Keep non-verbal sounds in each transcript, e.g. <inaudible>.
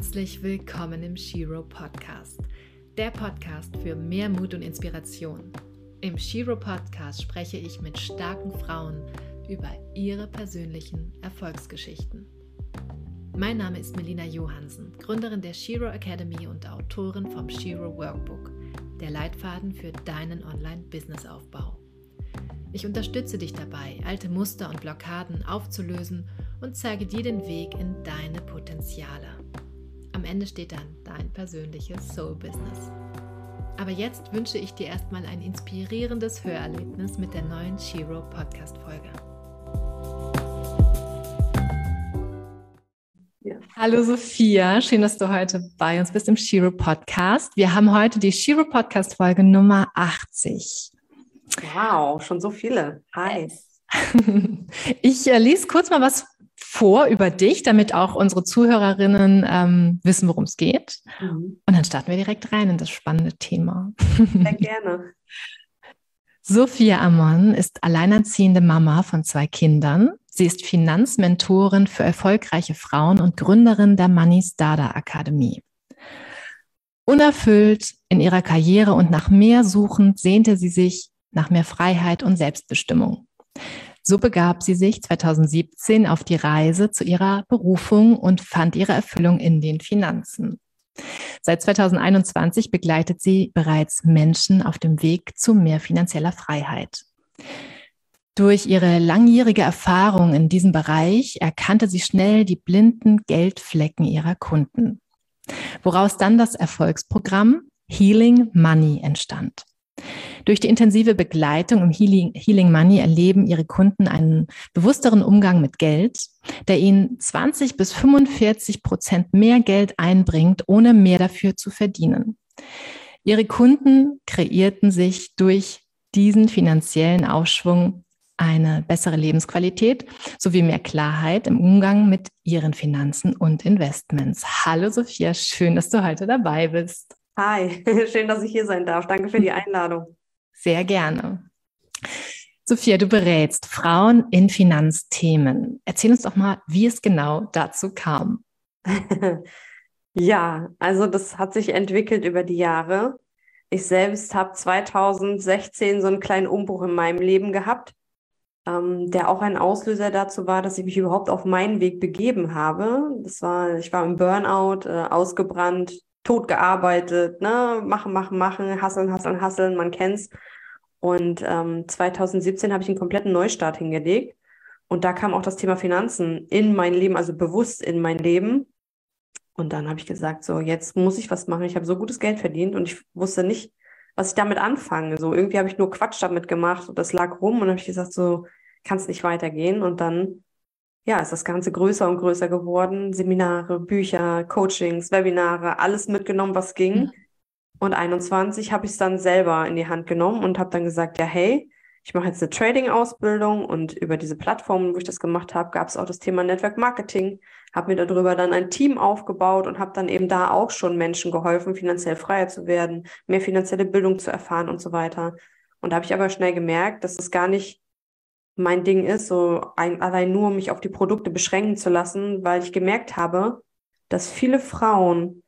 Herzlich willkommen im Shiro Podcast, der Podcast für mehr Mut und Inspiration. Im Shiro Podcast spreche ich mit starken Frauen über ihre persönlichen Erfolgsgeschichten. Mein Name ist Melina Johansen, Gründerin der Shiro Academy und Autorin vom Shiro Workbook, der Leitfaden für deinen Online-Business-Aufbau. Ich unterstütze dich dabei, alte Muster und Blockaden aufzulösen und zeige dir den Weg in deine Potenziale. Am Ende steht dann dein persönliches Soul-Business. Aber jetzt wünsche ich dir erstmal ein inspirierendes Hörerlebnis mit der neuen Shiro Podcast-Folge. Ja. Hallo Sophia, schön, dass du heute bei uns bist im Shiro Podcast. Wir haben heute die Shiro Podcast Folge Nummer 80. Wow, schon so viele. Hi. <laughs> Ich äh, lese kurz mal was vor über dich, damit auch unsere Zuhörerinnen ähm, wissen, worum es geht. Mhm. Und dann starten wir direkt rein in das spannende Thema. Sehr gerne. <laughs> Sophia Amon ist alleinerziehende Mama von zwei Kindern. Sie ist Finanzmentorin für erfolgreiche Frauen und Gründerin der Money Starter Akademie. Unerfüllt in ihrer Karriere und nach mehr suchend sehnte sie sich nach mehr Freiheit und Selbstbestimmung. So begab sie sich 2017 auf die Reise zu ihrer Berufung und fand ihre Erfüllung in den Finanzen. Seit 2021 begleitet sie bereits Menschen auf dem Weg zu mehr finanzieller Freiheit. Durch ihre langjährige Erfahrung in diesem Bereich erkannte sie schnell die blinden Geldflecken ihrer Kunden, woraus dann das Erfolgsprogramm Healing Money entstand. Durch die intensive Begleitung im Healing, Money erleben ihre Kunden einen bewussteren Umgang mit Geld, der ihnen 20 bis 45 Prozent mehr Geld einbringt, ohne mehr dafür zu verdienen. Ihre Kunden kreierten sich durch diesen finanziellen Aufschwung eine bessere Lebensqualität sowie mehr Klarheit im Umgang mit ihren Finanzen und Investments. Hallo Sophia, schön, dass du heute dabei bist. Hi, <laughs> schön, dass ich hier sein darf. Danke für die Einladung. Sehr gerne. Sophia, du berätst Frauen in Finanzthemen. Erzähl uns doch mal, wie es genau dazu kam. <laughs> ja, also das hat sich entwickelt über die Jahre. Ich selbst habe 2016 so einen kleinen Umbruch in meinem Leben gehabt, ähm, der auch ein Auslöser dazu war, dass ich mich überhaupt auf meinen Weg begeben habe. Das war, ich war im Burnout, äh, ausgebrannt, tot gearbeitet, ne, machen, machen, machen, hasseln, hasseln, hasseln, man kennt's. Und ähm, 2017 habe ich einen kompletten Neustart hingelegt. Und da kam auch das Thema Finanzen in mein Leben, also bewusst in mein Leben. Und dann habe ich gesagt, so, jetzt muss ich was machen. Ich habe so gutes Geld verdient und ich wusste nicht, was ich damit anfange. So, irgendwie habe ich nur Quatsch damit gemacht und das lag rum und habe ich gesagt, so, kann es nicht weitergehen. Und dann ja, ist das Ganze größer und größer geworden. Seminare, Bücher, Coachings, Webinare, alles mitgenommen, was ging. Mhm. Und 21 habe ich es dann selber in die Hand genommen und habe dann gesagt, ja, hey, ich mache jetzt eine Trading-Ausbildung und über diese Plattformen, wo ich das gemacht habe, gab es auch das Thema Network Marketing, habe mir darüber dann ein Team aufgebaut und habe dann eben da auch schon Menschen geholfen, finanziell freier zu werden, mehr finanzielle Bildung zu erfahren und so weiter. Und da habe ich aber schnell gemerkt, dass das gar nicht mein Ding ist, so ein, allein nur mich auf die Produkte beschränken zu lassen, weil ich gemerkt habe, dass viele Frauen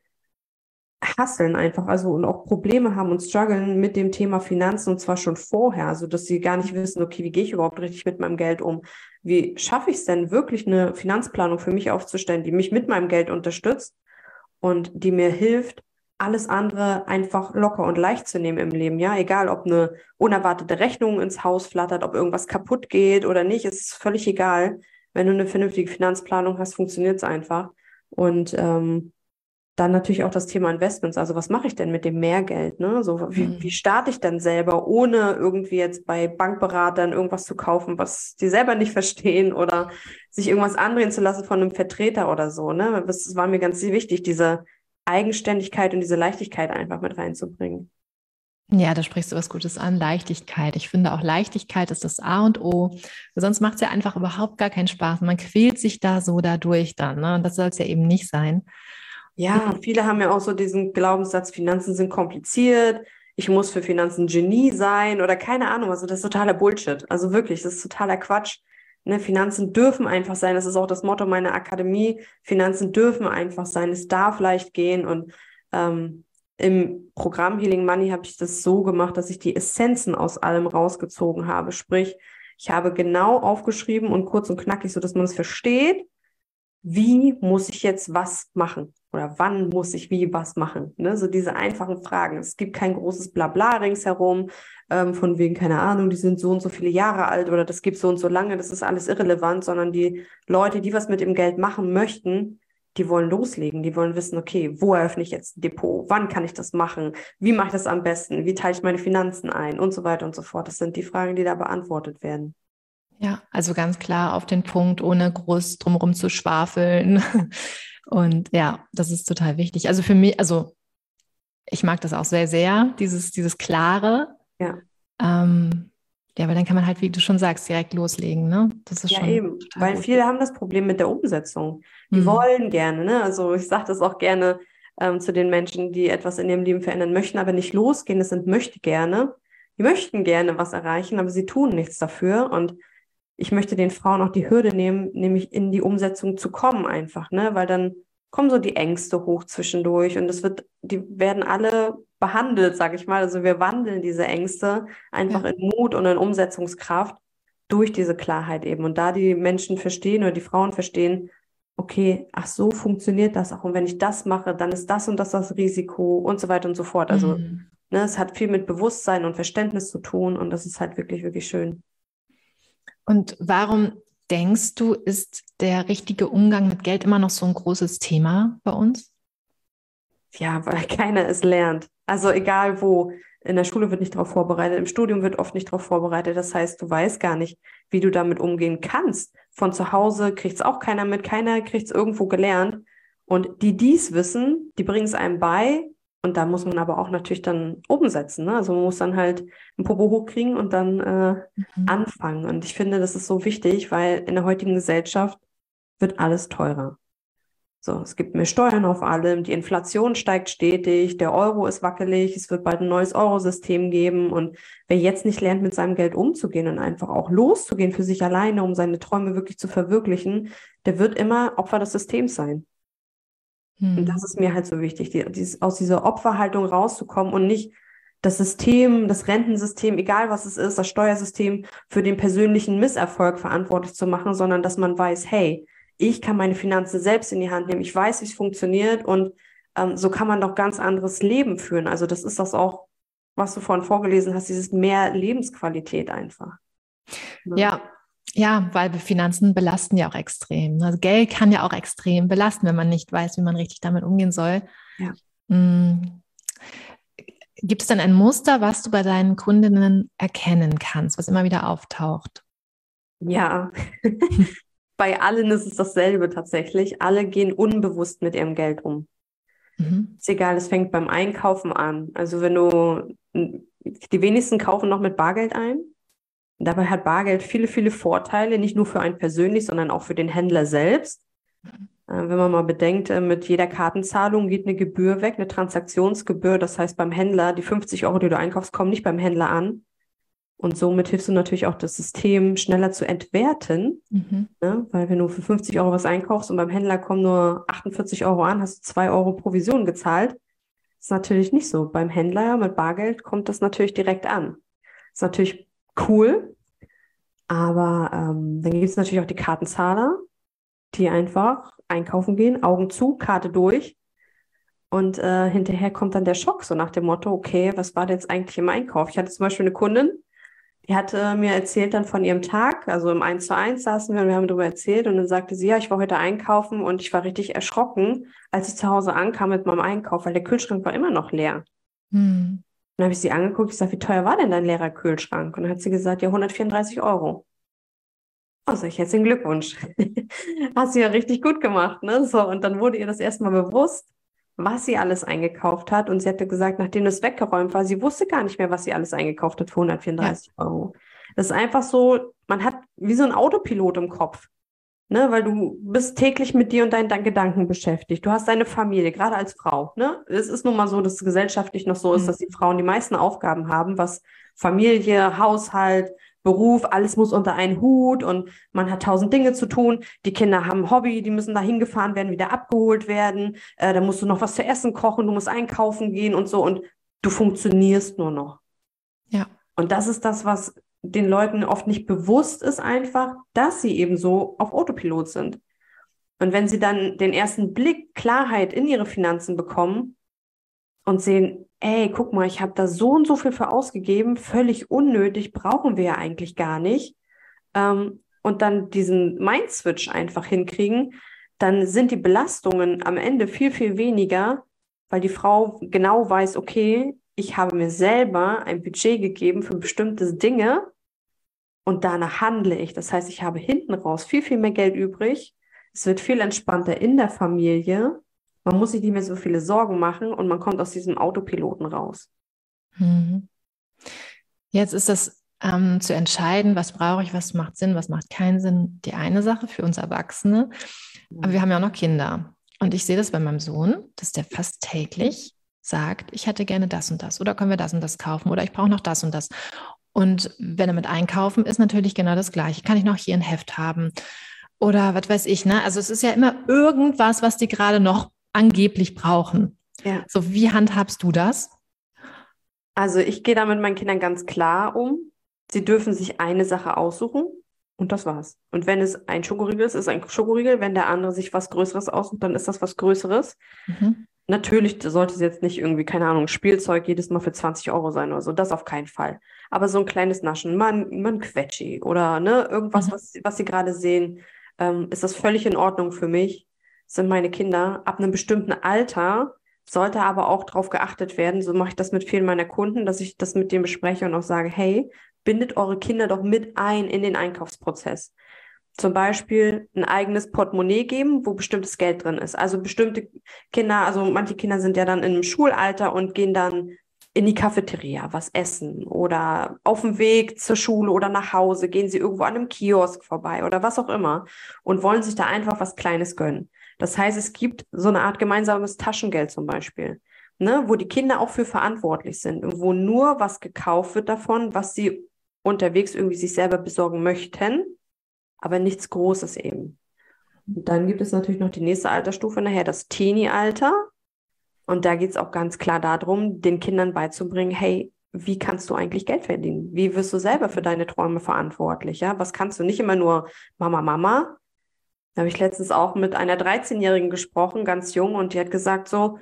hasseln einfach, also und auch Probleme haben und strugglen mit dem Thema Finanzen und zwar schon vorher, also dass sie gar nicht wissen, okay, wie gehe ich überhaupt richtig mit meinem Geld um? Wie schaffe ich es denn wirklich eine Finanzplanung für mich aufzustellen, die mich mit meinem Geld unterstützt und die mir hilft, alles andere einfach locker und leicht zu nehmen im Leben. Ja, egal, ob eine unerwartete Rechnung ins Haus flattert, ob irgendwas kaputt geht oder nicht, ist völlig egal. Wenn du eine vernünftige Finanzplanung hast, funktioniert es einfach. Und ähm, dann natürlich auch das Thema Investments. Also was mache ich denn mit dem Mehrgeld? Ne? So, wie, mhm. wie starte ich denn selber, ohne irgendwie jetzt bei Bankberatern irgendwas zu kaufen, was die selber nicht verstehen oder sich irgendwas andrehen zu lassen von einem Vertreter oder so. Ne? Das war mir ganz wichtig, diese Eigenständigkeit und diese Leichtigkeit einfach mit reinzubringen. Ja, da sprichst du was Gutes an, Leichtigkeit. Ich finde auch Leichtigkeit ist das A und O. Sonst macht es ja einfach überhaupt gar keinen Spaß. Man quält sich da so dadurch dann. Ne? Und das soll es ja eben nicht sein. Ja, viele haben ja auch so diesen Glaubenssatz, Finanzen sind kompliziert. Ich muss für Finanzen Genie sein oder keine Ahnung. Also das ist totaler Bullshit. Also wirklich, das ist totaler Quatsch. Ne, Finanzen dürfen einfach sein. Das ist auch das Motto meiner Akademie. Finanzen dürfen einfach sein. Es darf leicht gehen. Und ähm, im Programm Healing Money habe ich das so gemacht, dass ich die Essenzen aus allem rausgezogen habe. Sprich, ich habe genau aufgeschrieben und kurz und knackig, so dass man es versteht, wie muss ich jetzt was machen? Oder wann muss ich wie was machen? Ne? So diese einfachen Fragen. Es gibt kein großes Blabla ringsherum, ähm, von wegen, keine Ahnung, die sind so und so viele Jahre alt oder das gibt so und so lange, das ist alles irrelevant, sondern die Leute, die was mit dem Geld machen möchten, die wollen loslegen, die wollen wissen, okay, wo eröffne ich jetzt ein Depot, wann kann ich das machen, wie mache ich das am besten, wie teile ich meine Finanzen ein und so weiter und so fort. Das sind die Fragen, die da beantwortet werden. Ja, also ganz klar auf den Punkt, ohne groß drumherum zu schwafeln. Und ja, das ist total wichtig. Also für mich, also ich mag das auch sehr, sehr, dieses, dieses Klare. Ja. Ähm, ja, weil dann kann man halt, wie du schon sagst, direkt loslegen, ne? Das ist ja, schon eben. Weil gut. viele haben das Problem mit der Umsetzung. Die mhm. wollen gerne, ne? Also ich sage das auch gerne ähm, zu den Menschen, die etwas in ihrem Leben verändern möchten, aber nicht losgehen. Das sind möchte gerne. Die möchten gerne was erreichen, aber sie tun nichts dafür. Und ich möchte den Frauen auch die Hürde nehmen, nämlich in die Umsetzung zu kommen einfach, ne? Weil dann kommen so die Ängste hoch zwischendurch und es wird, die werden alle behandelt, sage ich mal. Also wir wandeln diese Ängste einfach ja. in Mut und in Umsetzungskraft durch diese Klarheit eben. Und da die Menschen verstehen oder die Frauen verstehen, okay, ach so funktioniert das auch. Und wenn ich das mache, dann ist das und das das Risiko und so weiter und so fort. Also mhm. ne, es hat viel mit Bewusstsein und Verständnis zu tun und das ist halt wirklich, wirklich schön. Und warum denkst du, ist der richtige Umgang mit Geld immer noch so ein großes Thema bei uns? Ja, weil keiner es lernt. Also egal wo. In der Schule wird nicht darauf vorbereitet, im Studium wird oft nicht darauf vorbereitet. Das heißt, du weißt gar nicht, wie du damit umgehen kannst. Von zu Hause kriegt es auch keiner mit, keiner kriegt es irgendwo gelernt. Und die dies wissen, die bringen es einem bei, und da muss man aber auch natürlich dann umsetzen. Ne? Also man muss dann halt ein Popo hochkriegen und dann äh, mhm. anfangen. Und ich finde, das ist so wichtig, weil in der heutigen Gesellschaft wird alles teurer. So, es gibt mehr Steuern auf allem, die Inflation steigt stetig, der Euro ist wackelig, es wird bald ein neues Eurosystem geben. Und wer jetzt nicht lernt, mit seinem Geld umzugehen und einfach auch loszugehen für sich alleine, um seine Träume wirklich zu verwirklichen, der wird immer Opfer des Systems sein. Mhm. Und das hm. ist mir halt so wichtig, die, dieses, aus dieser Opferhaltung rauszukommen und nicht das System, das Rentensystem, egal was es ist, das Steuersystem für den persönlichen Misserfolg verantwortlich zu machen, sondern dass man weiß, hey, ich kann meine Finanzen selbst in die Hand nehmen, ich weiß, wie es funktioniert und ähm, so kann man doch ganz anderes Leben führen. Also das ist das auch, was du vorhin vorgelesen hast, dieses mehr Lebensqualität einfach. Ja, ja weil Finanzen belasten ja auch extrem. Also Geld kann ja auch extrem belasten, wenn man nicht weiß, wie man richtig damit umgehen soll. Ja. Hm. Gibt es dann ein Muster, was du bei deinen Kundinnen erkennen kannst, was immer wieder auftaucht? Ja, <laughs> bei allen ist es dasselbe tatsächlich. Alle gehen unbewusst mit ihrem Geld um. Mhm. Ist egal, es fängt beim Einkaufen an. Also wenn du, die wenigsten kaufen noch mit Bargeld ein. Dabei hat Bargeld viele, viele Vorteile, nicht nur für einen persönlich, sondern auch für den Händler selbst. Äh, wenn man mal bedenkt, äh, mit jeder Kartenzahlung geht eine Gebühr weg, eine Transaktionsgebühr. Das heißt, beim Händler, die 50 Euro, die du einkaufst, kommen nicht beim Händler an. Und somit hilfst du natürlich auch das System schneller zu entwerten. Mhm. Ne? Weil wenn du für 50 Euro was einkaufst und beim Händler kommen nur 48 Euro an, hast du 2 Euro Provision gezahlt. Das ist natürlich nicht so. Beim Händler mit Bargeld kommt das natürlich direkt an. Das ist natürlich cool. Aber ähm, dann gibt es natürlich auch die Kartenzahler, die einfach einkaufen gehen, Augen zu, Karte durch. Und äh, hinterher kommt dann der Schock, so nach dem Motto, okay, was war denn jetzt eigentlich im Einkauf? Ich hatte zum Beispiel eine Kundin, die hatte mir erzählt dann von ihrem Tag, also im 1 zu 1 saßen wir und wir haben darüber erzählt und dann sagte sie, ja, ich war heute einkaufen und ich war richtig erschrocken, als ich zu Hause ankam mit meinem Einkauf, weil der Kühlschrank war immer noch leer. Hm. Dann habe ich sie angeguckt, ich sage, wie teuer war denn dein leerer Kühlschrank? Und dann hat sie gesagt, ja, 134 Euro. Sag ich, herzlichen Glückwunsch. <laughs> Hast du ja richtig gut gemacht, ne? So, und dann wurde ihr das erstmal bewusst, was sie alles eingekauft hat. Und sie hatte gesagt, nachdem es weggeräumt war, sie wusste gar nicht mehr, was sie alles eingekauft hat für 134 ja. Euro. Das ist einfach so, man hat wie so ein Autopilot im Kopf ne? Weil du bist täglich mit dir und deinen, Gedanken beschäftigt. Du hast deine Familie, gerade als Frau, ne? Es ist nun mal so, dass es gesellschaftlich noch so ist, mhm. dass die Frauen die meisten Aufgaben haben, was Familie, Haushalt, Beruf, alles muss unter einen Hut und man hat tausend Dinge zu tun. Die Kinder haben ein Hobby, die müssen da hingefahren werden, wieder abgeholt werden. Äh, da musst du noch was zu essen kochen, du musst einkaufen gehen und so und du funktionierst nur noch. Ja. Und das ist das, was den Leuten oft nicht bewusst ist, einfach, dass sie eben so auf Autopilot sind. Und wenn sie dann den ersten Blick Klarheit in ihre Finanzen bekommen und sehen, ey, guck mal, ich habe da so und so viel für ausgegeben, völlig unnötig, brauchen wir ja eigentlich gar nicht. Ähm, und dann diesen Mind-Switch einfach hinkriegen, dann sind die Belastungen am Ende viel, viel weniger, weil die Frau genau weiß, okay, ich habe mir selber ein Budget gegeben für bestimmte Dinge und danach handle ich. Das heißt, ich habe hinten raus viel, viel mehr Geld übrig es wird viel entspannter in der Familie. Man muss sich nicht mehr so viele Sorgen machen und man kommt aus diesem Autopiloten raus. Mhm. Jetzt ist das ähm, zu entscheiden, was brauche ich, was macht Sinn, was macht keinen Sinn, die eine Sache für uns Erwachsene. Aber wir haben ja auch noch Kinder. Und ich sehe das bei meinem Sohn, dass der fast täglich sagt, ich hätte gerne das und das oder können wir das und das kaufen oder ich brauche noch das und das. Und wenn er mit einkaufen ist, natürlich genau das Gleiche. Kann ich noch hier ein Heft haben? oder was weiß ich, ne? Also es ist ja immer irgendwas, was die gerade noch angeblich brauchen. Ja. So, wie handhabst du das? Also ich gehe da mit meinen Kindern ganz klar um. Sie dürfen sich eine Sache aussuchen und das war's. Und wenn es ein Schokoriegel ist, ist es ein Schokoriegel. Wenn der andere sich was Größeres aussucht, dann ist das was Größeres. Mhm. Natürlich sollte es jetzt nicht irgendwie, keine Ahnung, Spielzeug jedes Mal für 20 Euro sein oder so. Das auf keinen Fall. Aber so ein kleines Naschen, man, man Quetschi oder ne, irgendwas, mhm. was, was sie gerade sehen, ähm, ist das völlig in Ordnung für mich, sind meine Kinder. Ab einem bestimmten Alter sollte aber auch darauf geachtet werden, so mache ich das mit vielen meiner Kunden, dass ich das mit denen bespreche und auch sage, hey, bindet eure Kinder doch mit ein in den Einkaufsprozess. Zum Beispiel ein eigenes Portemonnaie geben, wo bestimmtes Geld drin ist. Also bestimmte Kinder, also manche Kinder sind ja dann im Schulalter und gehen dann in die Cafeteria was essen oder auf dem Weg zur Schule oder nach Hause gehen sie irgendwo an einem Kiosk vorbei oder was auch immer und wollen sich da einfach was Kleines gönnen. Das heißt, es gibt so eine Art gemeinsames Taschengeld zum Beispiel, ne, wo die Kinder auch für verantwortlich sind und wo nur was gekauft wird davon, was sie unterwegs irgendwie sich selber besorgen möchten, aber nichts Großes eben. Und dann gibt es natürlich noch die nächste Altersstufe nachher, das Teenie-Alter. Und da geht es auch ganz klar darum, den Kindern beizubringen, hey, wie kannst du eigentlich Geld verdienen? Wie wirst du selber für deine Träume verantwortlich? Ja? Was kannst du nicht immer nur Mama, Mama? Da habe ich letztens auch mit einer 13-Jährigen gesprochen, ganz jung, und die hat gesagt so,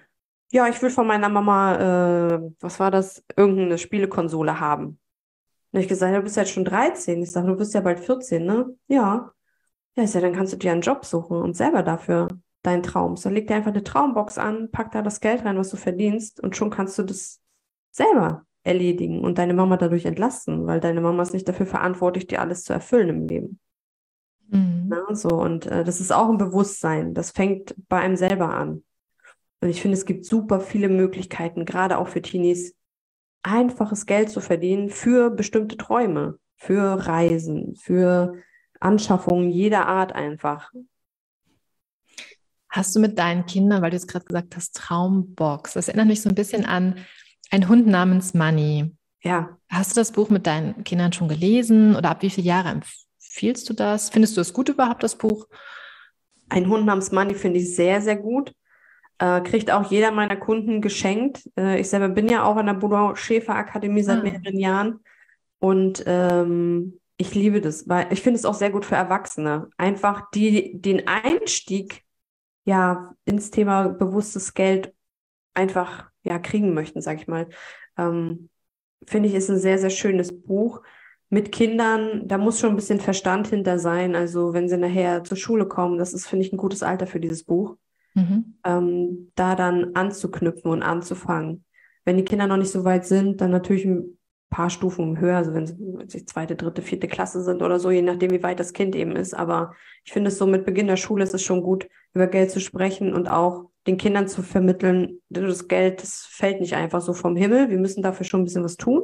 ja, ich will von meiner Mama, äh, was war das, irgendeine Spielekonsole haben. Und ich gesagt, du bist jetzt schon 13. Ich sage, du bist ja bald 14, ne? Ja. Ja, ich sage, dann kannst du dir einen Job suchen und selber dafür deinen Traum. So leg dir einfach eine Traumbox an, pack da das Geld rein, was du verdienst und schon kannst du das selber erledigen und deine Mama dadurch entlasten, weil deine Mama ist nicht dafür verantwortlich, dir alles zu erfüllen im Leben. Mhm. Na, so, und äh, das ist auch ein Bewusstsein. Das fängt bei einem selber an. Und ich finde, es gibt super viele Möglichkeiten, gerade auch für Teenies, einfaches Geld zu verdienen für bestimmte Träume, für Reisen, für Anschaffungen jeder Art einfach. Hast du mit deinen Kindern, weil du jetzt gerade gesagt hast, Traumbox, das erinnert mich so ein bisschen an ein Hund namens Money. Ja. Hast du das Buch mit deinen Kindern schon gelesen oder ab wie viele Jahre empfiehlst du das? Findest du es gut überhaupt, das Buch? Ein Hund namens Money finde ich sehr, sehr gut. Äh, kriegt auch jeder meiner Kunden geschenkt. Äh, ich selber bin ja auch an der Boudou Schäfer Akademie seit ah. mehreren Jahren und ähm, ich liebe das, weil ich finde es auch sehr gut für Erwachsene. Einfach die, den Einstieg ja ins Thema bewusstes Geld einfach ja kriegen möchten, sag ich mal. Ähm, Finde ich, ist ein sehr, sehr schönes Buch. Mit Kindern, da muss schon ein bisschen Verstand hinter sein. Also wenn sie nachher zur Schule kommen, das ist, finde ich, ein gutes Alter für dieses Buch. Mhm. Ähm, da dann anzuknüpfen und anzufangen. Wenn die Kinder noch nicht so weit sind, dann natürlich ein paar Stufen höher, also wenn sie zweite, dritte, vierte Klasse sind oder so, je nachdem, wie weit das Kind eben ist. Aber ich finde es so mit Beginn der Schule ist es schon gut, über Geld zu sprechen und auch den Kindern zu vermitteln, das Geld, das fällt nicht einfach so vom Himmel. Wir müssen dafür schon ein bisschen was tun.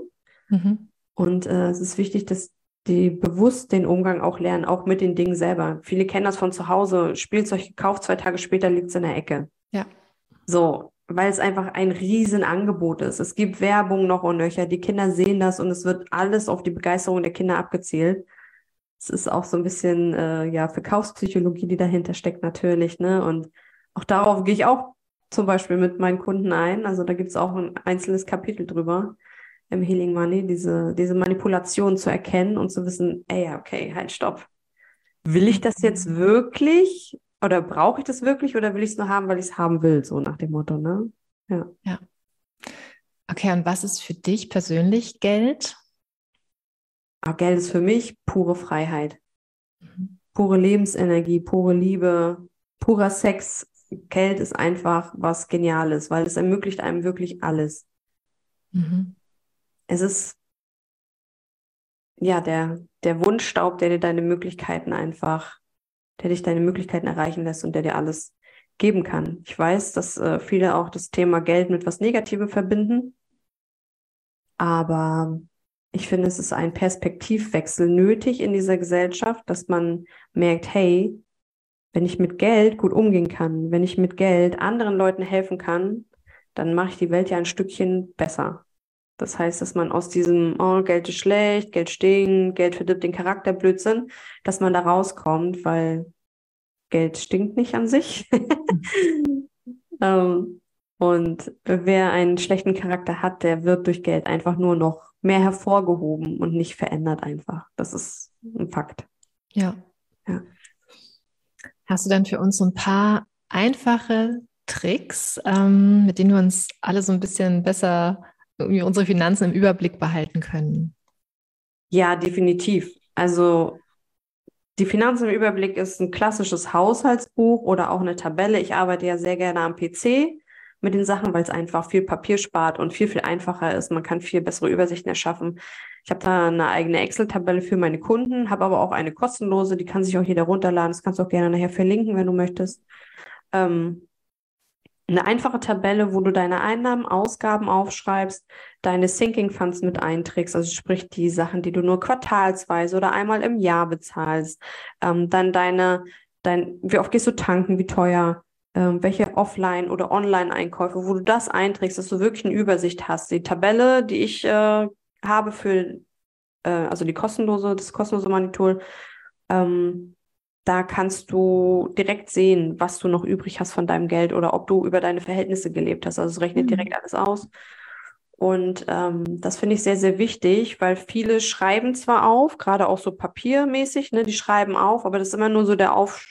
Mhm. Und äh, es ist wichtig, dass die bewusst den Umgang auch lernen, auch mit den Dingen selber. Viele kennen das von zu Hause, Spielzeug gekauft, zwei Tage später liegt es in der Ecke. Ja. So, weil es einfach ein Riesenangebot ist. Es gibt Werbung noch und nöcher. Die Kinder sehen das und es wird alles auf die Begeisterung der Kinder abgezielt. Es ist auch so ein bisschen äh, ja Verkaufspsychologie, die dahinter steckt natürlich. Ne? Und auch darauf gehe ich auch zum Beispiel mit meinen Kunden ein. Also da gibt es auch ein einzelnes Kapitel drüber im Healing Money, diese, diese Manipulation zu erkennen und zu wissen, ey, okay, halt, stopp. Will ich das jetzt wirklich oder brauche ich das wirklich oder will ich es nur haben, weil ich es haben will, so nach dem Motto, ne? Ja. ja. Okay, und was ist für dich persönlich Geld? Aber ah, Geld ist für mich pure Freiheit. Mhm. Pure Lebensenergie, pure Liebe, purer Sex. Geld ist einfach was Geniales, weil es ermöglicht einem wirklich alles. Mhm. Es ist ja der, der Wunschstaub, der dir deine Möglichkeiten einfach der dich deine Möglichkeiten erreichen lässt und der dir alles geben kann. Ich weiß, dass äh, viele auch das Thema Geld mit was Negativem verbinden, aber ich finde, es ist ein Perspektivwechsel nötig in dieser Gesellschaft, dass man merkt, hey, wenn ich mit Geld gut umgehen kann, wenn ich mit Geld anderen Leuten helfen kann, dann mache ich die Welt ja ein Stückchen besser. Das heißt, dass man aus diesem, oh, Geld ist schlecht, Geld stinkt, Geld verdirbt den Charakter, Blödsinn, dass man da rauskommt, weil Geld stinkt nicht an sich. <laughs> ähm, und wer einen schlechten Charakter hat, der wird durch Geld einfach nur noch mehr hervorgehoben und nicht verändert einfach. Das ist ein Fakt. Ja. ja. Hast du dann für uns so ein paar einfache Tricks, ähm, mit denen wir uns alle so ein bisschen besser irgendwie unsere Finanzen im Überblick behalten können. Ja, definitiv. Also die Finanzen im Überblick ist ein klassisches Haushaltsbuch oder auch eine Tabelle. Ich arbeite ja sehr gerne am PC mit den Sachen, weil es einfach viel Papier spart und viel, viel einfacher ist. Man kann viel bessere Übersichten erschaffen. Ich habe da eine eigene Excel-Tabelle für meine Kunden, habe aber auch eine kostenlose, die kann sich auch jeder runterladen. Das kannst du auch gerne nachher verlinken, wenn du möchtest. Ähm, eine einfache Tabelle, wo du deine Einnahmen, Ausgaben aufschreibst, deine Sinking Funds mit einträgst, also sprich die Sachen, die du nur quartalsweise oder einmal im Jahr bezahlst, ähm, dann deine, dein, wie oft gehst du tanken, wie teuer, ähm, welche Offline- oder Online-Einkäufe, wo du das einträgst, dass du wirklich eine Übersicht hast. Die Tabelle, die ich äh, habe für, äh, also die kostenlose, das kostenlose Money-Tool, ähm, da kannst du direkt sehen, was du noch übrig hast von deinem Geld oder ob du über deine Verhältnisse gelebt hast. Also es rechnet mhm. direkt alles aus. Und ähm, das finde ich sehr, sehr wichtig, weil viele schreiben zwar auf, gerade auch so papiermäßig, ne, die schreiben auf, aber das ist immer nur so der Auf,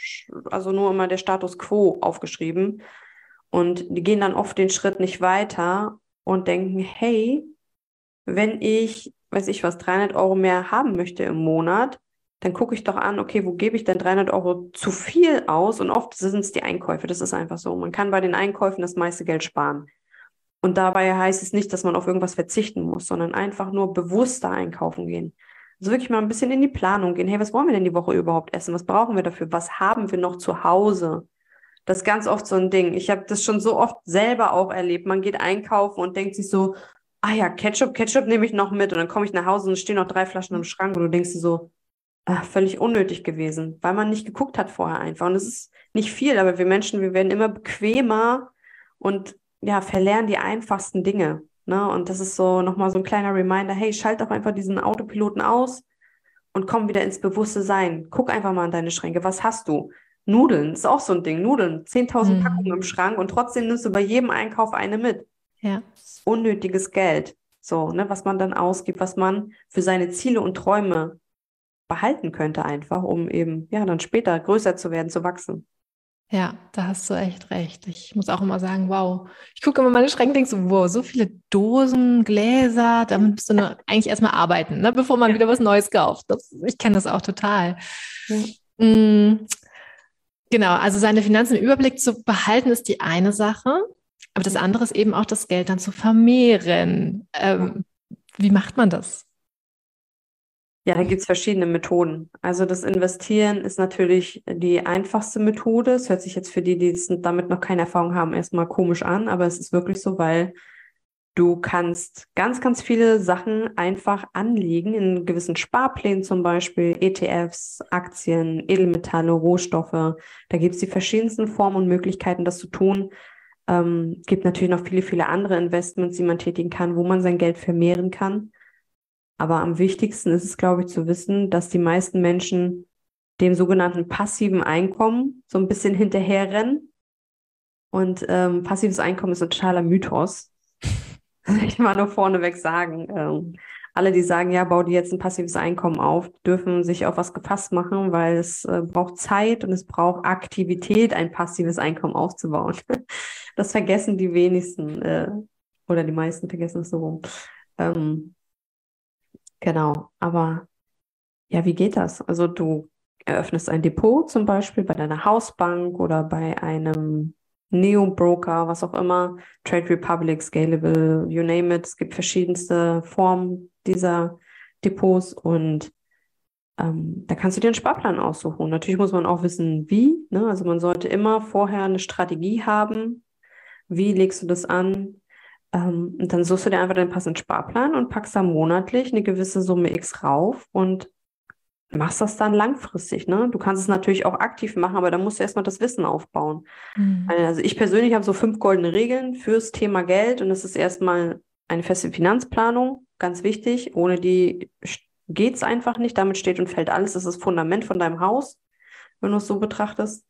also nur immer der Status quo aufgeschrieben. Und die gehen dann oft den Schritt nicht weiter und denken, hey, wenn ich, weiß ich was, 300 Euro mehr haben möchte im Monat, dann gucke ich doch an, okay, wo gebe ich denn 300 Euro zu viel aus? Und oft sind es die Einkäufe. Das ist einfach so. Man kann bei den Einkäufen das meiste Geld sparen. Und dabei heißt es nicht, dass man auf irgendwas verzichten muss, sondern einfach nur bewusster einkaufen gehen. Also wirklich mal ein bisschen in die Planung gehen. Hey, was wollen wir denn die Woche überhaupt essen? Was brauchen wir dafür? Was haben wir noch zu Hause? Das ist ganz oft so ein Ding. Ich habe das schon so oft selber auch erlebt. Man geht einkaufen und denkt sich so, ah ja, Ketchup, Ketchup nehme ich noch mit. Und dann komme ich nach Hause und stehen noch drei Flaschen im Schrank und du denkst dir so, ach, völlig unnötig gewesen, weil man nicht geguckt hat vorher einfach. Und es ist nicht viel, aber wir Menschen, wir werden immer bequemer und ja, verlernen die einfachsten Dinge. Ne? Und das ist so nochmal so ein kleiner Reminder, hey, schalt doch einfach diesen Autopiloten aus und komm wieder ins bewusste Sein. Guck einfach mal in deine Schränke. Was hast du? Nudeln ist auch so ein Ding. Nudeln, 10.000 mhm. Packungen im Schrank und trotzdem nimmst du bei jedem Einkauf eine mit. Ja. Unnötiges Geld. So, ne, was man dann ausgibt, was man für seine Ziele und Träume behalten könnte, einfach, um eben ja dann später größer zu werden, zu wachsen. Ja, da hast du echt recht. Ich muss auch immer sagen, wow. Ich gucke immer meine Schränke und denke so, wow, so viele Dosen, Gläser, damit müsst du nur <laughs> eigentlich erstmal arbeiten, ne, bevor man wieder was Neues kauft. Das, ich kenne das auch total. Ja. Mhm. Genau, also seine Finanzen im Überblick zu behalten, ist die eine Sache. Aber das andere ist eben auch das Geld dann zu vermehren. Ähm, wie macht man das? Ja, da gibt es verschiedene Methoden. Also das Investieren ist natürlich die einfachste Methode. Es hört sich jetzt für die, die damit noch keine Erfahrung haben, erstmal komisch an, aber es ist wirklich so, weil du kannst ganz, ganz viele Sachen einfach anlegen in gewissen Sparplänen zum Beispiel, ETFs, Aktien, Edelmetalle, Rohstoffe. Da gibt es die verschiedensten Formen und Möglichkeiten, das zu tun. Ähm, gibt natürlich noch viele, viele andere Investments, die man tätigen kann, wo man sein Geld vermehren kann. Aber am wichtigsten ist es, glaube ich, zu wissen, dass die meisten Menschen dem sogenannten passiven Einkommen so ein bisschen hinterherrennen. Und ähm, passives Einkommen ist ein totaler Mythos. <laughs> ich mal nur vorneweg sagen. Ähm, alle, die sagen, ja, bau dir jetzt ein passives Einkommen auf, dürfen sich auf was gefasst machen, weil es äh, braucht Zeit und es braucht Aktivität, ein passives Einkommen aufzubauen. <laughs> das vergessen die wenigsten äh, oder die meisten vergessen es so rum. Ähm, genau, aber ja, wie geht das? Also du eröffnest ein Depot zum Beispiel bei deiner Hausbank oder bei einem Neo-Broker, was auch immer, Trade Republic, Scalable, you name it. Es gibt verschiedenste Formen dieser Depots und ähm, da kannst du dir einen Sparplan aussuchen. Natürlich muss man auch wissen, wie. Ne? Also man sollte immer vorher eine Strategie haben. Wie legst du das an? Ähm, und dann suchst du dir einfach den passenden Sparplan und packst da monatlich eine gewisse Summe X rauf und machst das dann langfristig. Ne? Du kannst es natürlich auch aktiv machen, aber da musst du erstmal das Wissen aufbauen. Mhm. Also ich persönlich habe so fünf goldene Regeln fürs Thema Geld und das ist erstmal eine feste Finanzplanung, ganz wichtig. Ohne die geht es einfach nicht. Damit steht und fällt alles. Das ist das Fundament von deinem Haus, wenn du es so betrachtest.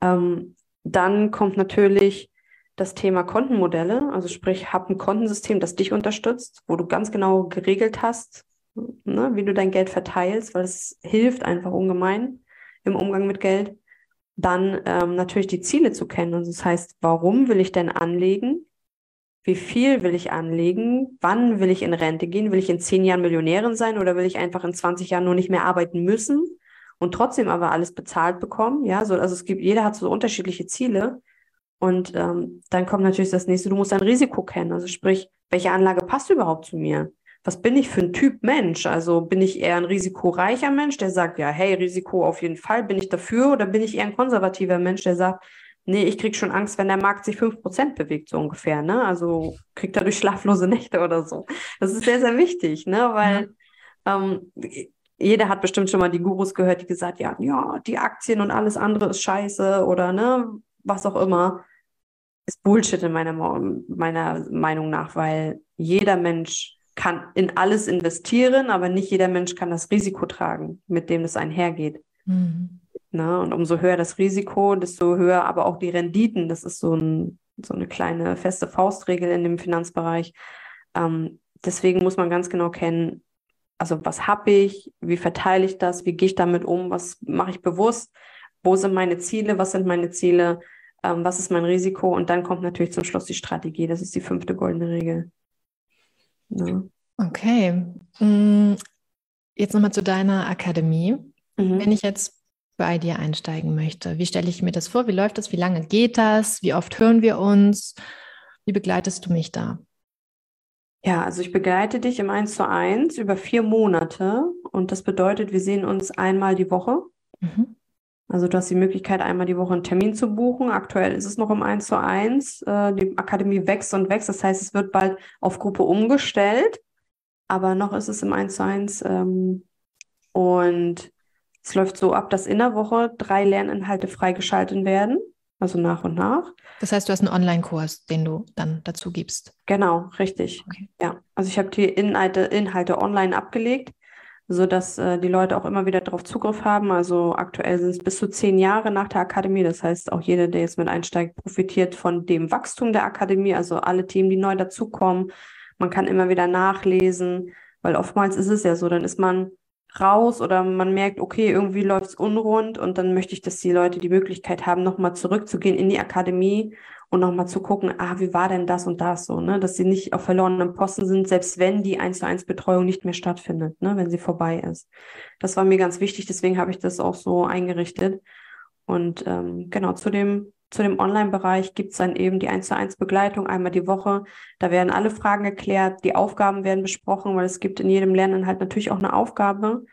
Ähm, dann kommt natürlich das Thema Kontenmodelle, also sprich, hab ein Kontensystem, das dich unterstützt, wo du ganz genau geregelt hast, ne, wie du dein Geld verteilst, weil es hilft einfach ungemein im Umgang mit Geld. Dann ähm, natürlich die Ziele zu kennen. Also das heißt, warum will ich denn anlegen? Wie viel will ich anlegen? Wann will ich in Rente gehen? Will ich in zehn Jahren Millionärin sein oder will ich einfach in 20 Jahren nur nicht mehr arbeiten müssen und trotzdem aber alles bezahlt bekommen? Ja, so, also es gibt, jeder hat so unterschiedliche Ziele. Und ähm, dann kommt natürlich das nächste, du musst dein Risiko kennen. Also sprich, welche Anlage passt überhaupt zu mir? was bin ich für ein Typ Mensch? Also bin ich eher ein risikoreicher Mensch, der sagt, ja, hey, Risiko auf jeden Fall, bin ich dafür? Oder bin ich eher ein konservativer Mensch, der sagt, nee, ich krieg schon Angst, wenn der Markt sich 5% bewegt, so ungefähr, ne? Also kriegt dadurch <laughs> schlaflose Nächte oder so. Das ist sehr, sehr wichtig, ne? Weil ja. ähm, jeder hat bestimmt schon mal die Gurus gehört, die gesagt, ja, ja, die Aktien und alles andere ist scheiße oder ne, was auch immer. Ist Bullshit in meiner, meiner Meinung nach, weil jeder Mensch kann in alles investieren, aber nicht jeder Mensch kann das Risiko tragen, mit dem es einhergeht. Mhm. Na, und umso höher das Risiko, desto höher aber auch die Renditen. Das ist so, ein, so eine kleine feste Faustregel in dem Finanzbereich. Ähm, deswegen muss man ganz genau kennen, also was habe ich, wie verteile ich das, wie gehe ich damit um, was mache ich bewusst, wo sind meine Ziele, was sind meine Ziele, ähm, was ist mein Risiko und dann kommt natürlich zum Schluss die Strategie. Das ist die fünfte goldene Regel. Ja. Okay. Mm, jetzt nochmal zu deiner Akademie. Mhm. Wenn ich jetzt bei dir einsteigen möchte, wie stelle ich mir das vor? Wie läuft das? Wie lange geht das? Wie oft hören wir uns? Wie begleitest du mich da? Ja, also ich begleite dich im 1 zu 1 über vier Monate und das bedeutet, wir sehen uns einmal die Woche. Mhm. Also du hast die Möglichkeit, einmal die Woche einen Termin zu buchen. Aktuell ist es noch im 1 zu 1. Äh, die Akademie wächst und wächst. Das heißt, es wird bald auf Gruppe umgestellt. Aber noch ist es im 1 zu 1. Ähm, und es läuft so ab, dass in der Woche drei Lerninhalte freigeschaltet werden. Also nach und nach. Das heißt, du hast einen Online-Kurs, den du dann dazu gibst. Genau, richtig. Okay. Ja, also ich habe die Inhalte, Inhalte online abgelegt so dass äh, die Leute auch immer wieder darauf Zugriff haben. Also aktuell sind es bis zu zehn Jahre nach der Akademie. Das heißt, auch jeder, der jetzt mit einsteigt, profitiert von dem Wachstum der Akademie. Also alle Themen, die neu dazukommen. Man kann immer wieder nachlesen, weil oftmals ist es ja so, dann ist man raus oder man merkt, okay, irgendwie läuft es unrund und dann möchte ich, dass die Leute die Möglichkeit haben, nochmal zurückzugehen in die Akademie und nochmal zu gucken, ah, wie war denn das und das so, ne? Dass sie nicht auf verlorenen Posten sind, selbst wenn die 1 zu 1 Betreuung nicht mehr stattfindet, ne? wenn sie vorbei ist. Das war mir ganz wichtig, deswegen habe ich das auch so eingerichtet. Und ähm, genau, zu dem, zu dem Online-Bereich gibt es dann eben die 1 zu 1 Begleitung einmal die Woche. Da werden alle Fragen erklärt, die Aufgaben werden besprochen, weil es gibt in jedem Lernen halt natürlich auch eine Aufgabe,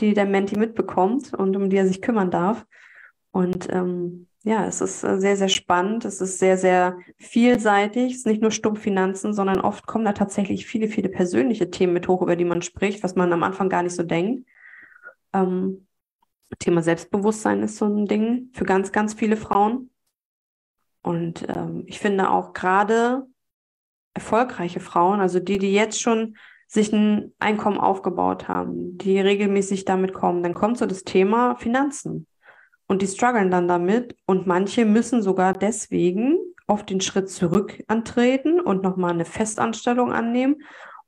die der Menti mitbekommt und um die er sich kümmern darf. Und ähm, ja, es ist äh, sehr, sehr spannend. Es ist sehr, sehr vielseitig. Es ist nicht nur stumpf Finanzen, sondern oft kommen da tatsächlich viele, viele persönliche Themen mit hoch, über die man spricht, was man am Anfang gar nicht so denkt. Ähm, Thema Selbstbewusstsein ist so ein Ding für ganz, ganz viele Frauen. Und ähm, ich finde auch gerade erfolgreiche Frauen, also die, die jetzt schon sich ein Einkommen aufgebaut haben, die regelmäßig damit kommen, dann kommt so das Thema Finanzen. Und die strugglen dann damit und manche müssen sogar deswegen auf den Schritt zurück antreten und nochmal eine Festanstellung annehmen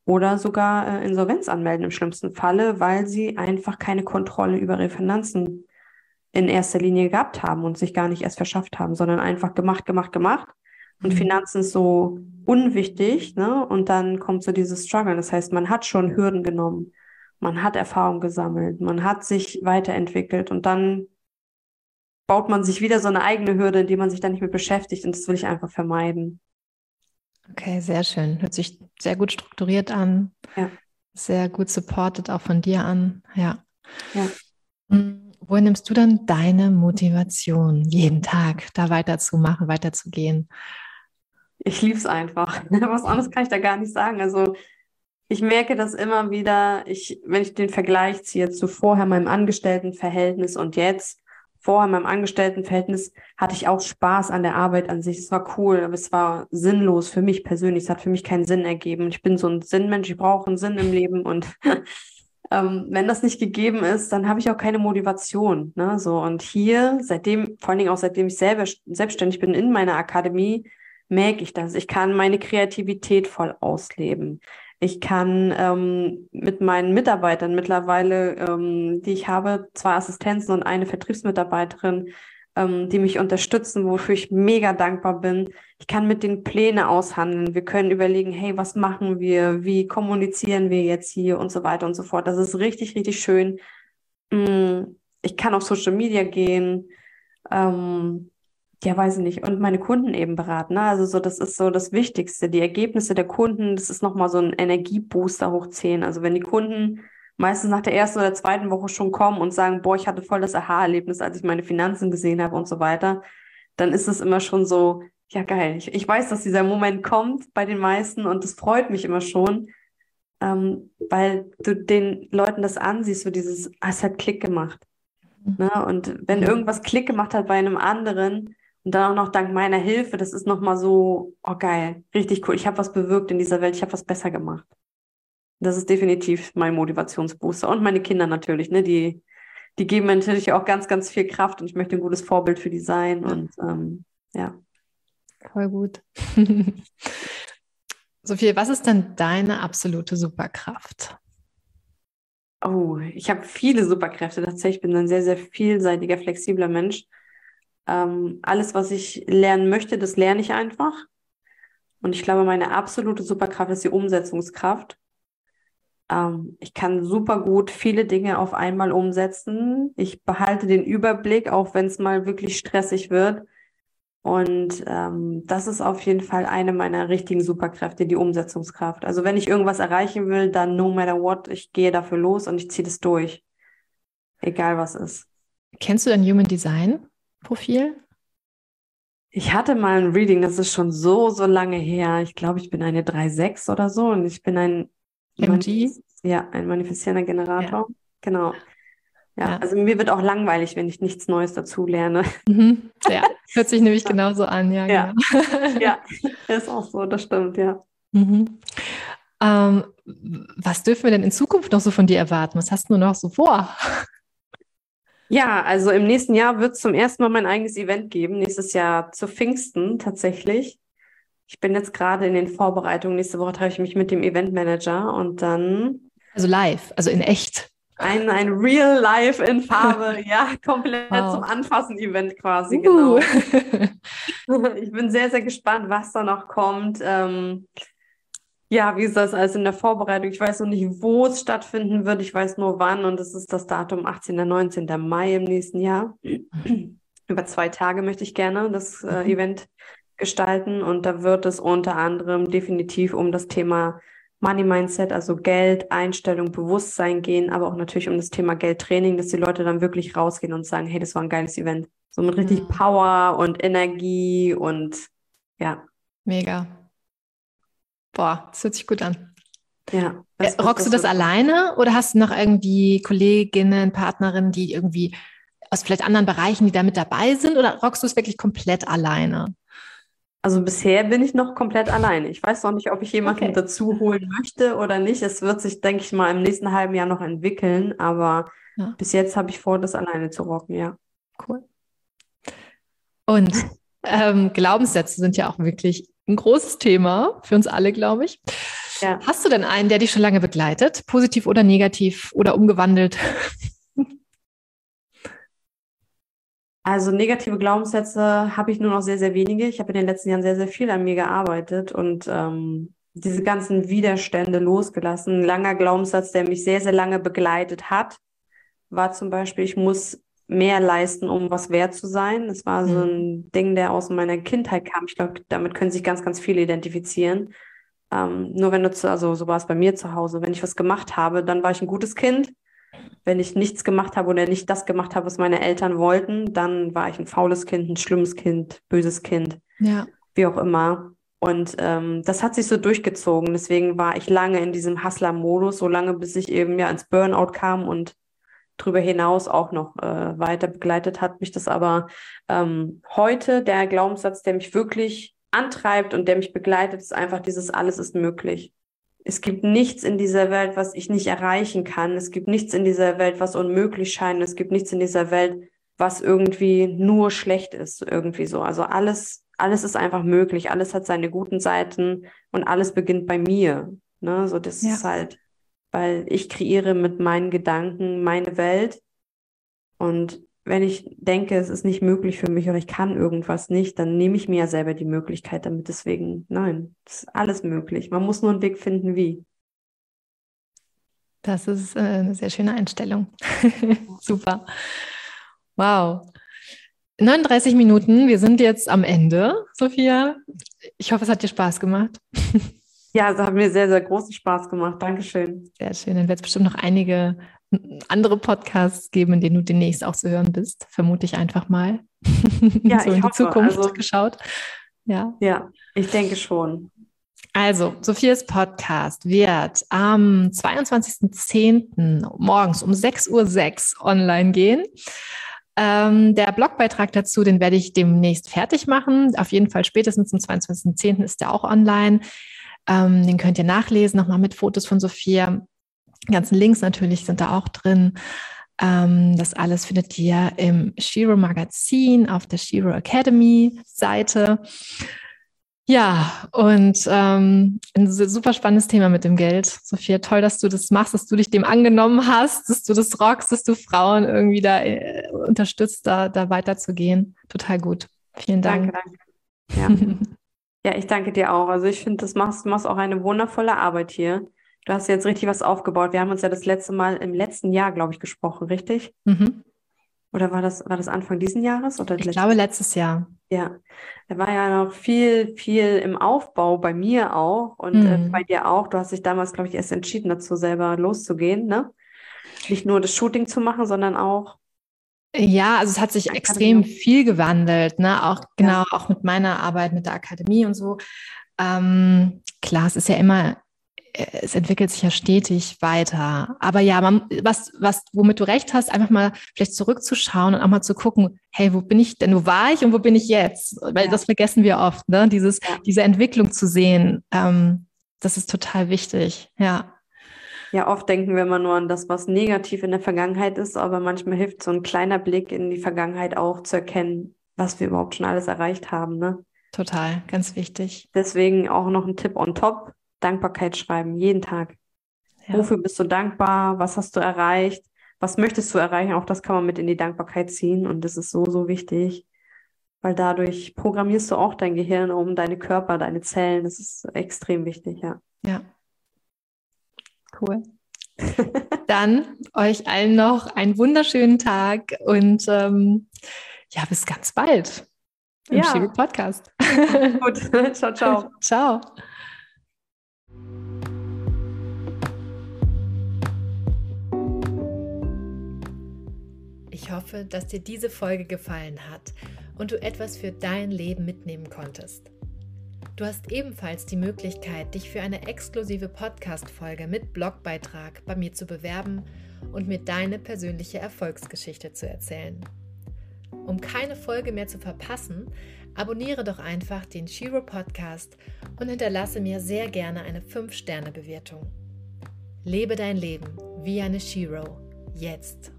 oder sogar äh, Insolvenz anmelden im schlimmsten Falle, weil sie einfach keine Kontrolle über ihre Finanzen in erster Linie gehabt haben und sich gar nicht erst verschafft haben, sondern einfach gemacht, gemacht, gemacht. Und mhm. Finanzen ist so unwichtig, ne? Und dann kommt so dieses Struggle. Das heißt, man hat schon Hürden genommen, man hat Erfahrung gesammelt, man hat sich weiterentwickelt und dann baut man sich wieder so eine eigene Hürde, in die man sich dann nicht mehr beschäftigt. Und das will ich einfach vermeiden. Okay, sehr schön. Hört sich sehr gut strukturiert an. Ja. Sehr gut supported auch von dir an. Ja. ja. Hm, woher nimmst du dann deine Motivation, jeden Tag da weiterzumachen, weiterzugehen? Ich liebe es einfach. <laughs> Was anderes kann ich da gar nicht sagen. Also ich merke das immer wieder, ich, wenn ich den Vergleich ziehe zu vorher meinem Angestelltenverhältnis und jetzt, vorher in meinem Angestelltenverhältnis hatte ich auch Spaß an der Arbeit an sich. Es war cool, aber es war sinnlos für mich persönlich. Es hat für mich keinen Sinn ergeben. Ich bin so ein Sinnmensch, ich brauche einen Sinn im Leben und <laughs> ähm, wenn das nicht gegeben ist, dann habe ich auch keine Motivation. Ne? So, und hier, seitdem, vor allen Dingen auch seitdem ich selber selbstständig bin in meiner Akademie, merke ich das. Ich kann meine Kreativität voll ausleben. Ich kann ähm, mit meinen Mitarbeitern mittlerweile, ähm, die ich habe, zwei Assistenzen und eine Vertriebsmitarbeiterin, ähm, die mich unterstützen, wofür ich mega dankbar bin. Ich kann mit den Pläne aushandeln. Wir können überlegen, hey, was machen wir? Wie kommunizieren wir jetzt hier und so weiter und so fort. Das ist richtig, richtig schön. Mm, ich kann auf Social Media gehen. Ähm, ja, weiß ich nicht. Und meine Kunden eben beraten. Ne? Also so, das ist so das Wichtigste. Die Ergebnisse der Kunden, das ist nochmal so ein Energiebooster hoch 10. Also wenn die Kunden meistens nach der ersten oder zweiten Woche schon kommen und sagen, boah, ich hatte voll das Aha-Erlebnis, als ich meine Finanzen gesehen habe und so weiter, dann ist es immer schon so, ja geil. Ich, ich weiß, dass dieser Moment kommt bei den meisten und das freut mich immer schon, ähm, weil du den Leuten das ansiehst, so dieses, ah, es hat Klick gemacht. Mhm. Ne? Und wenn irgendwas Klick gemacht hat bei einem anderen, und dann auch noch dank meiner Hilfe, das ist nochmal so, oh geil, richtig cool. Ich habe was bewirkt in dieser Welt, ich habe was besser gemacht. Das ist definitiv mein Motivationsbooster. Und meine Kinder natürlich, ne? Die, die geben mir natürlich auch ganz, ganz viel Kraft und ich möchte ein gutes Vorbild für die sein. Und ähm, ja. Voll gut. <laughs> Sophie, was ist denn deine absolute Superkraft? Oh, ich habe viele Superkräfte. Tatsächlich ich bin ein sehr, sehr vielseitiger, flexibler Mensch. Ähm, alles, was ich lernen möchte, das lerne ich einfach. Und ich glaube, meine absolute Superkraft ist die Umsetzungskraft. Ähm, ich kann super gut viele Dinge auf einmal umsetzen. Ich behalte den Überblick, auch wenn es mal wirklich stressig wird. Und ähm, das ist auf jeden Fall eine meiner richtigen Superkräfte, die Umsetzungskraft. Also wenn ich irgendwas erreichen will, dann no matter what, ich gehe dafür los und ich ziehe das durch. Egal was ist. Kennst du dein Human Design? Profil? Ich hatte mal ein Reading, das ist schon so, so lange her. Ich glaube, ich bin eine 3.6 oder so und ich bin ein MG? ja, ein manifestierender Generator. Ja. Genau. Ja, ja, also mir wird auch langweilig, wenn ich nichts Neues dazu lerne. <laughs> Mhm. Ja, hört sich nämlich genauso an, ja. Ja. Genau. <laughs> ja, <laughs> ist auch so, das stimmt, ja. Mhm. Ähm, was dürfen wir denn in Zukunft noch so von dir erwarten? Was hast du noch so vor? Ja, also im nächsten Jahr wird es zum ersten Mal mein eigenes Event geben. Nächstes Jahr zu Pfingsten tatsächlich. Ich bin jetzt gerade in den Vorbereitungen. Nächste Woche treffe ich mich mit dem Eventmanager und dann. Also live, also in echt. Ein, ein Real Life in Farbe, <laughs> ja, komplett wow. zum Anfassen-Event quasi, uh. genau. <laughs> ich bin sehr, sehr gespannt, was da noch kommt. Ähm, ja, wie ist das alles in der Vorbereitung? Ich weiß noch nicht, wo es stattfinden wird. Ich weiß nur wann und es ist das Datum 18. und 19. Mai im nächsten Jahr. <clears throat> Über zwei Tage möchte ich gerne das äh, mhm. Event gestalten und da wird es unter anderem definitiv um das Thema Money Mindset, also Geld, Einstellung, Bewusstsein gehen, aber auch natürlich um das Thema Geldtraining, dass die Leute dann wirklich rausgehen und sagen, hey, das war ein geiles Event. So mit richtig mhm. Power und Energie und ja. Mega. Boah, das hört sich gut an. Ja. Äh, rockst du das alleine oder hast du noch irgendwie Kolleginnen, Partnerinnen, die irgendwie aus vielleicht anderen Bereichen, die da mit dabei sind oder rockst du es wirklich komplett alleine? Also bisher bin ich noch komplett alleine. Ich weiß noch nicht, ob ich jemanden Okay. dazu holen möchte oder nicht. Es wird sich, denke ich mal, im nächsten halben Jahr noch entwickeln, aber Ja. bis jetzt habe ich vor, das alleine zu rocken, ja. Cool. Und <laughs> ähm, Glaubenssätze sind ja auch wirklich ein großes Thema für uns alle, glaube ich. Ja. Hast du denn einen, der dich schon lange begleitet? Positiv oder negativ oder umgewandelt? <laughs> Also negative Glaubenssätze habe ich nur noch sehr, sehr wenige. Ich habe in den letzten Jahren sehr, sehr viel an mir gearbeitet und ähm, diese ganzen Widerstände losgelassen. Ein langer Glaubenssatz, der mich sehr, sehr lange begleitet hat, war zum Beispiel, ich muss mehr leisten, um was wert zu sein. Das war so ein Ding, der aus meiner Kindheit kam. Ich glaube, damit können sich ganz, ganz viele identifizieren. Ähm, nur wenn du zu, also so war es bei mir zu Hause, wenn ich was gemacht habe, dann war ich ein gutes Kind. Wenn ich nichts gemacht habe oder nicht das gemacht habe, was meine Eltern wollten, dann war ich ein faules Kind, ein schlimmes Kind, böses Kind, Ja. wie auch immer. Und ähm, das hat sich so durchgezogen. Deswegen war ich lange in diesem Hustler-Modus, so lange, bis ich eben ja ins Burnout kam und darüber hinaus auch noch äh, weiter begleitet hat mich das aber ähm, heute der Glaubenssatz, der mich wirklich antreibt und der mich begleitet, ist einfach dieses alles ist möglich. Es gibt nichts in dieser Welt, was ich nicht erreichen kann. Es gibt nichts in dieser Welt, was unmöglich scheint. Es gibt nichts in dieser Welt, was irgendwie nur schlecht ist, irgendwie so. Also alles, alles ist einfach möglich. Alles hat seine guten Seiten und alles beginnt bei mir. Ne? So, das Ja. ist halt, weil ich kreiere mit meinen Gedanken meine Welt. Und wenn ich denke, es ist nicht möglich für mich oder ich kann irgendwas nicht, dann nehme ich mir ja selber die Möglichkeit damit. Deswegen, nein, es ist alles möglich. Man muss nur einen Weg finden, wie. Das ist äh, eine sehr schöne Einstellung. <laughs> Super. Wow. 39 Minuten, wir sind jetzt am Ende, Sophia. Ich hoffe, es hat dir Spaß gemacht. <laughs> Ja, es hat mir sehr, sehr großen Spaß gemacht. Dankeschön. Sehr schön. Dann wird es bestimmt noch einige andere Podcasts geben, in denen du demnächst auch zu hören bist. Vermute ich einfach mal. Ja, <laughs> so ich in die hoffe. Zukunft Also- geschaut. Ja. Ja, ich denke schon. Also, Sophias Podcast wird am 22.10. morgens um 6.06 Uhr online gehen. Ähm, der Blogbeitrag dazu, den werde ich demnächst fertig machen. Auf jeden Fall spätestens am 22.10. ist der auch online. Ähm, den könnt ihr nachlesen, nochmal mit Fotos von Sophia. Die ganzen Links natürlich sind da auch drin. Ähm, das alles findet ihr im Shiro Magazin auf der Shiro Academy Seite. Ja, und ähm, ein su- super spannendes Thema mit dem Geld. Sophia, toll, dass du das machst, dass du dich dem angenommen hast, dass du das rockst, dass du Frauen irgendwie da äh, unterstützt, da, da weiterzugehen. Total gut. Vielen Dank. Danke, danke. Ja. <laughs> Ja, ich danke dir auch. Also ich finde, das machst, du machst auch eine wundervolle Arbeit hier. Du hast jetzt richtig was aufgebaut. Wir haben uns ja das letzte Mal im letzten Jahr, glaube ich, gesprochen, richtig? mhm. Oder war das, war das Anfang diesen Jahres oder Ich letztes glaube, letztes Jahr. Ja, da war ja noch viel, viel im Aufbau bei mir auch und äh, Mhm. bei dir auch. Du hast dich damals, glaube ich, erst entschieden dazu, selber loszugehen, ne? Nicht nur das Shooting zu machen, sondern auch, Ja, also es hat sich extrem viel gewandelt, ne? Auch Ja. genau, auch mit meiner Arbeit mit der Akademie und so. Ähm, klar, es ist ja immer, äh, es entwickelt sich ja stetig weiter. Aber ja, man, was, was, womit du recht hast, einfach mal vielleicht zurückzuschauen und auch mal zu gucken, hey, wo bin ich denn, wo war ich und wo bin ich jetzt? Weil Ja. das vergessen wir oft, ne? Dieses, Ja. diese Entwicklung zu sehen, ähm, das ist total wichtig. Ja, ja, oft denken wir immer nur an das, was negativ in der Vergangenheit ist, aber manchmal hilft so ein kleiner Blick in die Vergangenheit auch zu erkennen, was wir überhaupt schon alles erreicht haben, ne? total, ganz wichtig. Deswegen auch noch ein Tipp on top, Dankbarkeit schreiben, jeden Tag. Ja. Wofür bist du dankbar? Was hast du erreicht? Was möchtest du erreichen? Auch das kann man mit in die Dankbarkeit ziehen und das ist so, so wichtig, weil dadurch programmierst du auch dein Gehirn um, deine Körper, deine Zellen. Das ist extrem wichtig, ja. Ja. Cool. Dann euch allen noch einen wunderschönen Tag und ähm, ja, bis ganz bald im Ja. Schiebe Podcast. Gut, <laughs> ciao, ciao. <laughs> Ciao. Ich hoffe, dass dir diese Folge gefallen hat und du etwas für dein Leben mitnehmen konntest. Du hast ebenfalls die Möglichkeit, dich für eine exklusive Podcast-Folge mit Blogbeitrag bei mir zu bewerben und mir deine persönliche Erfolgsgeschichte zu erzählen. Um keine Folge mehr zu verpassen, abonniere doch einfach den Shiro Podcast und hinterlasse mir sehr gerne eine 5-Sterne-Bewertung. Lebe dein Leben wie eine Shiro. Jetzt.